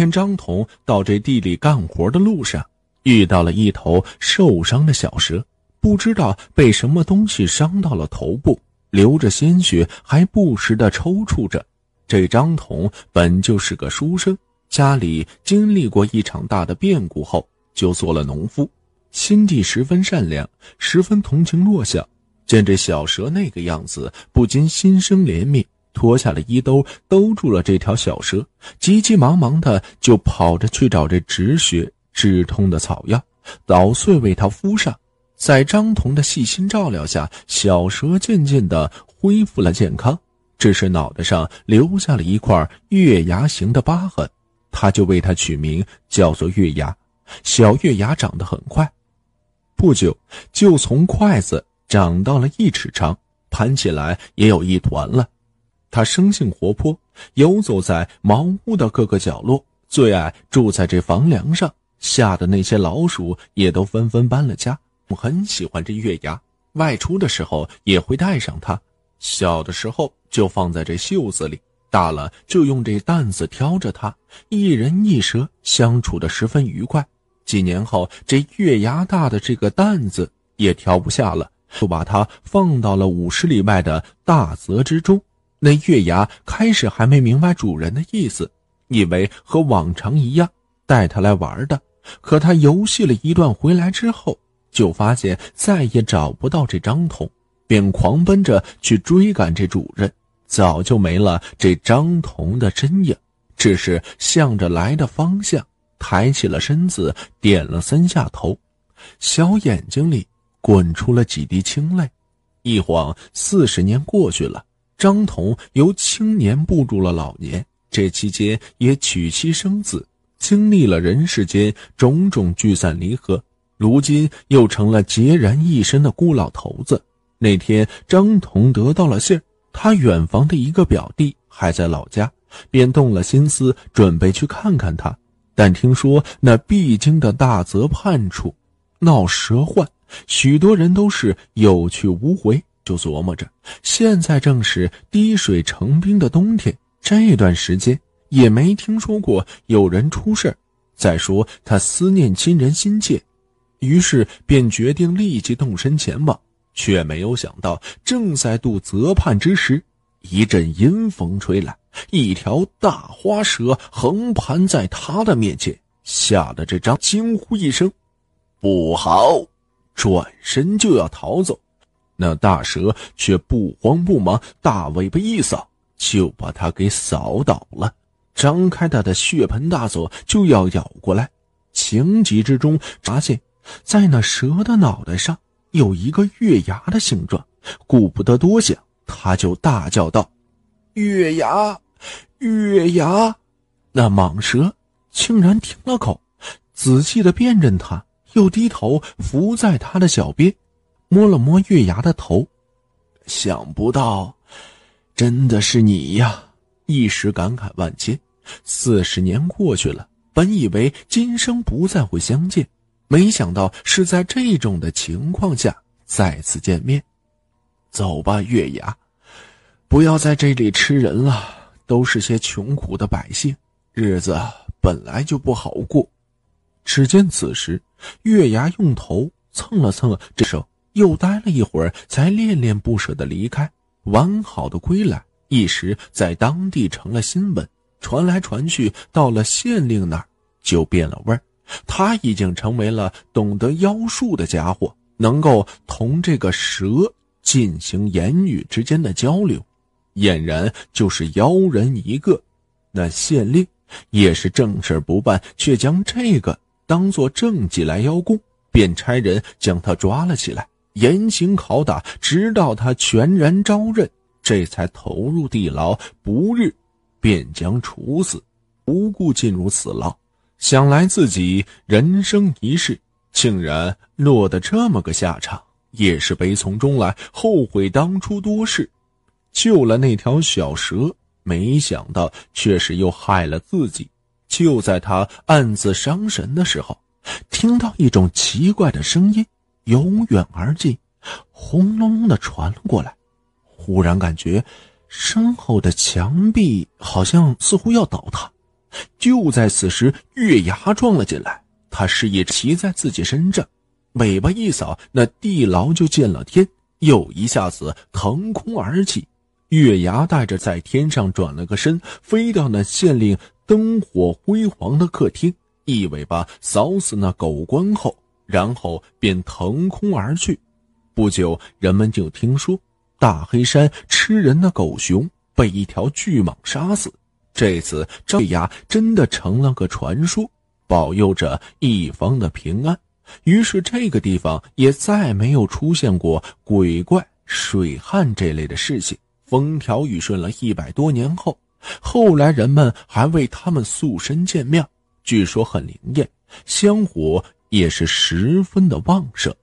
天张同到这地里干活的路上，遇到了一头受伤的小蛇，不知道被什么东西伤到了头部，流着鲜血，还不时的抽搐着。这张同本就是个书生，家里经历过一场大的变故后，就做了农夫，心地十分善良，十分同情弱小。见这小蛇那个样子，不禁心生怜悯。脱下了衣兜，兜住了这条小蛇，急急忙忙的就跑着去找这止血止痛的草药，捣碎为它敷上。在张彤的细心照料下，小蛇渐渐的恢复了健康，只是脑袋上留下了一块月牙形的疤痕，他就为它取名叫做月牙。小月牙长得很快，不久就从筷子长到了一尺长，盘起来也有一团了。他生性活泼，游走在茅屋的各个角落，最爱住在这房梁上，吓得那些老鼠也都纷纷搬了家。我很喜欢这月牙，外出的时候也会带上它。小的时候就放在这袖子里，大了就用这担子挑着它，一人一蛇相处的十分愉快。几年后，这月牙大的这个担子也挑不下了，就把它放到了五十里外的大泽之中。那月牙开始还没明白主人的意思，以为和往常一样带他来玩的。可他游戏了一段回来之后，就发现再也找不到这张彤，便狂奔着去追赶这主人。早就没了这张彤的身影，只是向着来的方向抬起了身子，点了三下头，小眼睛里滚出了几滴清泪。一晃四十年过去了。张彤由青年步入了老年，这期间也娶妻生子，经历了人世间种种聚散离合，如今又成了孑然一身的孤老头子。那天，张彤得到了信儿，他远房的一个表弟还在老家，便动了心思，准备去看看他。但听说那必经的大泽畔处闹蛇患，许多人都是有去无回。就琢磨着，现在正是滴水成冰的冬天，这段时间也没听说过有人出事再说他思念亲人心切，于是便决定立即动身前往。却没有想到，正在渡泽畔之时，一阵阴风吹来，一条大花蛇横盘在他的面前，吓得这张惊呼一声：“不好！”转身就要逃走。那大蛇却不慌不忙，大尾巴一扫，就把他给扫倒了。张开他的血盆大嘴就要咬过来，情急之中发现，在那蛇的脑袋上有一个月牙的形状。顾不得多想，他就大叫道：“月牙，月牙！”那蟒蛇竟然停了口，仔细的辨认他，又低头伏在他的脚边。摸了摸月牙的头，想不到，真的是你呀！一时感慨万千。四十年过去了，本以为今生不再会相见，没想到是在这种的情况下再次见面。走吧，月牙，不要在这里吃人了，都是些穷苦的百姓，日子本来就不好过。只见此时，月牙用头蹭了蹭这手。又待了一会儿，才恋恋不舍的离开。完好的归来，一时在当地成了新闻，传来传去，到了县令那儿就变了味儿。他已经成为了懂得妖术的家伙，能够同这个蛇进行言语之间的交流，俨然就是妖人一个。那县令也是正事不办，却将这个当做政绩来邀功，便差人将他抓了起来。严刑拷打，直到他全然招认，这才投入地牢，不日便将处死。无故进入死牢，想来自己人生一世，竟然落得这么个下场，也是悲从中来，后悔当初多事，救了那条小蛇，没想到却是又害了自己。就在他暗自伤神的时候，听到一种奇怪的声音。由远而近，轰隆隆的传了过来。忽然感觉身后的墙壁好像似乎要倒塌，就在此时，月牙撞了进来，他示意骑在自己身上，尾巴一扫，那地牢就见了天，又一下子腾空而起。月牙带着在天上转了个身，飞到那县令灯火辉煌的客厅，一尾巴扫死那狗官后，然后便腾空而去。不久，人们就听说大黑山吃人的狗熊被一条巨蟒杀死。这次赵牙真的成了个传说，保佑着一方的平安。于是，这个地方也再没有出现过鬼怪、水旱这类的事情。风调雨顺了一百多年后，后来人们还为他们塑身建庙，据说很灵验，香火也是十分的旺盛。